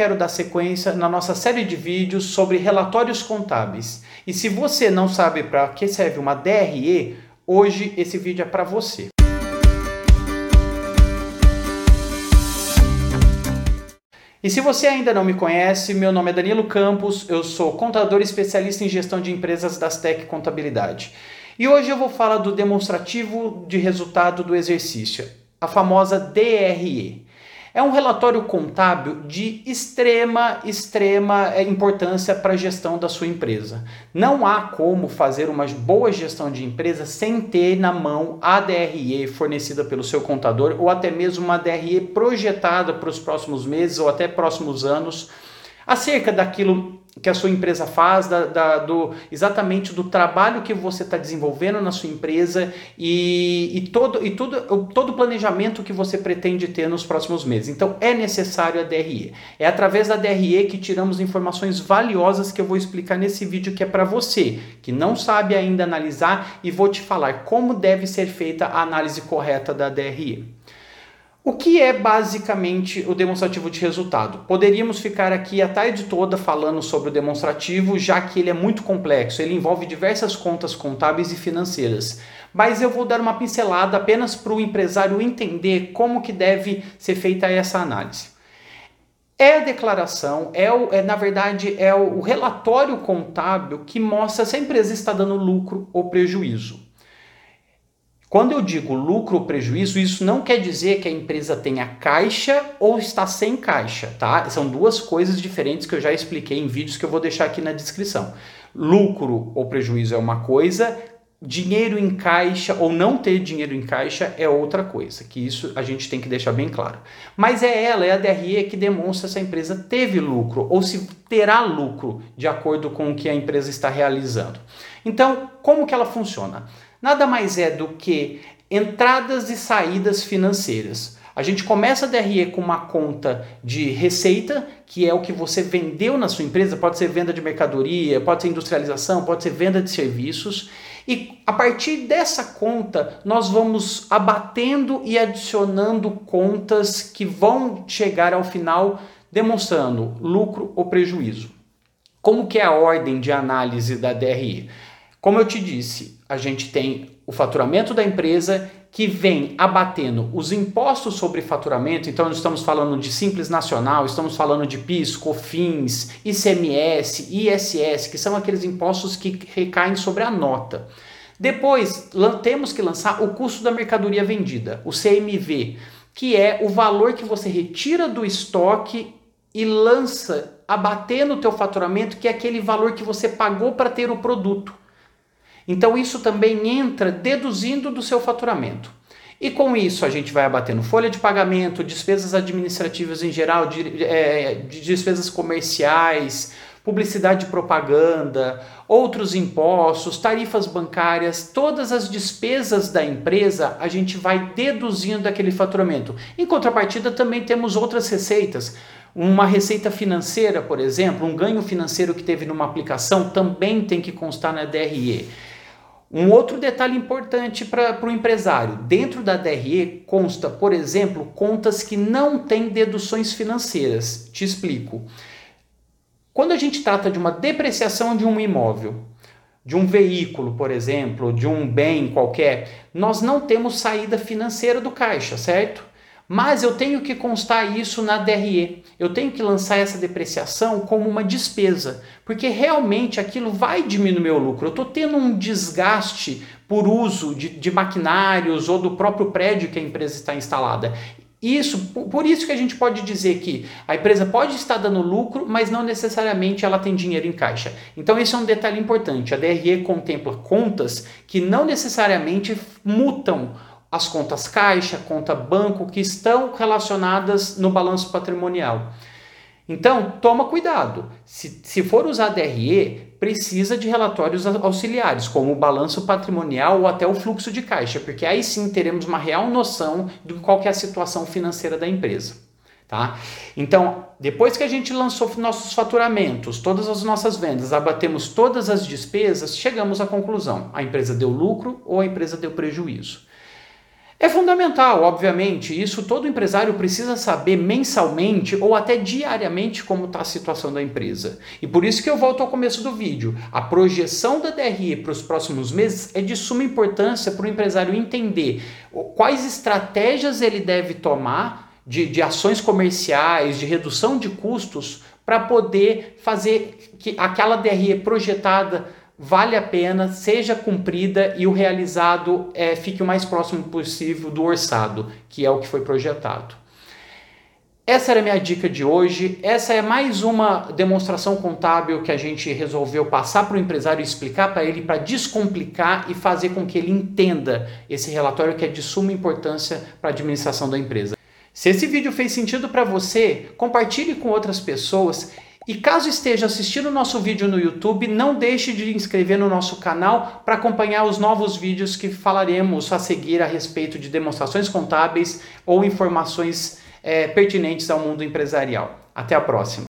quero dar sequência na nossa série de vídeos sobre relatórios contábeis. E se você não sabe para que serve uma DRE, hoje esse vídeo é para você. E se você ainda não me conhece, meu nome é Danilo Campos, eu sou contador especialista em gestão de empresas das Tech Contabilidade. E hoje eu vou falar do demonstrativo de resultado do exercício, a famosa DRE. É um relatório contábil de extrema, extrema eh, importância para a gestão da sua empresa. Não há como fazer uma boa gestão de empresa sem ter na mão a DRE fornecida pelo seu contador ou até mesmo uma DRE projetada para os próximos meses ou até próximos anos acerca daquilo que a sua empresa faz, da, da, do, exatamente do trabalho que você está desenvolvendo na sua empresa e, e, todo, e tudo, todo o planejamento que você pretende ter nos próximos meses. Então é necessário a DRE. É através da DRE que tiramos informações valiosas que eu vou explicar nesse vídeo que é para você, que não sabe ainda analisar e vou te falar como deve ser feita a análise correta da DRE. O que é basicamente o demonstrativo de resultado? Poderíamos ficar aqui a tarde toda falando sobre o demonstrativo, já que ele é muito complexo, ele envolve diversas contas contábeis e financeiras. Mas eu vou dar uma pincelada apenas para o empresário entender como que deve ser feita essa análise. É a declaração, é, o, é na verdade é o relatório contábil que mostra se a empresa está dando lucro ou prejuízo. Quando eu digo lucro ou prejuízo, isso não quer dizer que a empresa tenha caixa ou está sem caixa, tá? São duas coisas diferentes que eu já expliquei em vídeos que eu vou deixar aqui na descrição. Lucro ou prejuízo é uma coisa, dinheiro em caixa ou não ter dinheiro em caixa é outra coisa, que isso a gente tem que deixar bem claro. Mas é ela, é a DRE que demonstra se a empresa teve lucro ou se terá lucro de acordo com o que a empresa está realizando. Então, como que ela funciona? Nada mais é do que entradas e saídas financeiras. A gente começa a DRE com uma conta de receita, que é o que você vendeu na sua empresa, pode ser venda de mercadoria, pode ser industrialização, pode ser venda de serviços. E a partir dessa conta, nós vamos abatendo e adicionando contas que vão chegar ao final demonstrando lucro ou prejuízo. Como que é a ordem de análise da DRE? Como eu te disse, a gente tem o faturamento da empresa que vem abatendo os impostos sobre faturamento, então nós estamos falando de Simples Nacional, estamos falando de PIS, COFINS, ICMS, ISS, que são aqueles impostos que recaem sobre a nota. Depois, temos que lançar o custo da mercadoria vendida, o CMV, que é o valor que você retira do estoque e lança abater no teu faturamento, que é aquele valor que você pagou para ter o produto. Então isso também entra deduzindo do seu faturamento. E com isso a gente vai abatendo folha de pagamento, despesas administrativas em geral, de, é, de despesas comerciais, publicidade e propaganda, outros impostos, tarifas bancárias, todas as despesas da empresa a gente vai deduzindo daquele faturamento. Em contrapartida, também temos outras receitas. Uma receita financeira, por exemplo, um ganho financeiro que teve numa aplicação também tem que constar na DRE. Um outro detalhe importante para o empresário: dentro da DRE consta, por exemplo, contas que não têm deduções financeiras. Te explico. Quando a gente trata de uma depreciação de um imóvel, de um veículo, por exemplo, de um bem qualquer, nós não temos saída financeira do caixa, certo? Mas eu tenho que constar isso na DRE. Eu tenho que lançar essa depreciação como uma despesa, porque realmente aquilo vai diminuir meu lucro. Eu estou tendo um desgaste por uso de, de maquinários ou do próprio prédio que a empresa está instalada. Isso, por isso que a gente pode dizer que a empresa pode estar dando lucro, mas não necessariamente ela tem dinheiro em caixa. Então esse é um detalhe importante. A DRE contempla contas que não necessariamente mutam as contas caixa, conta banco, que estão relacionadas no balanço patrimonial. Então, toma cuidado. Se, se for usar DRE, precisa de relatórios auxiliares, como o balanço patrimonial ou até o fluxo de caixa, porque aí sim teremos uma real noção de qual é a situação financeira da empresa. Tá? Então, depois que a gente lançou nossos faturamentos, todas as nossas vendas, abatemos todas as despesas, chegamos à conclusão: a empresa deu lucro ou a empresa deu prejuízo. É fundamental, obviamente, isso todo empresário precisa saber mensalmente ou até diariamente como está a situação da empresa. E por isso que eu volto ao começo do vídeo. A projeção da DRE para os próximos meses é de suma importância para o empresário entender quais estratégias ele deve tomar de, de ações comerciais, de redução de custos, para poder fazer que aquela DRE projetada vale a pena, seja cumprida e o realizado é, fique o mais próximo possível do orçado, que é o que foi projetado. Essa era a minha dica de hoje. Essa é mais uma demonstração contábil que a gente resolveu passar para o empresário explicar para ele, para descomplicar e fazer com que ele entenda esse relatório que é de suma importância para a administração da empresa. Se esse vídeo fez sentido para você, compartilhe com outras pessoas e caso esteja assistindo o nosso vídeo no YouTube, não deixe de inscrever no nosso canal para acompanhar os novos vídeos que falaremos a seguir a respeito de demonstrações contábeis ou informações é, pertinentes ao mundo empresarial. Até a próxima!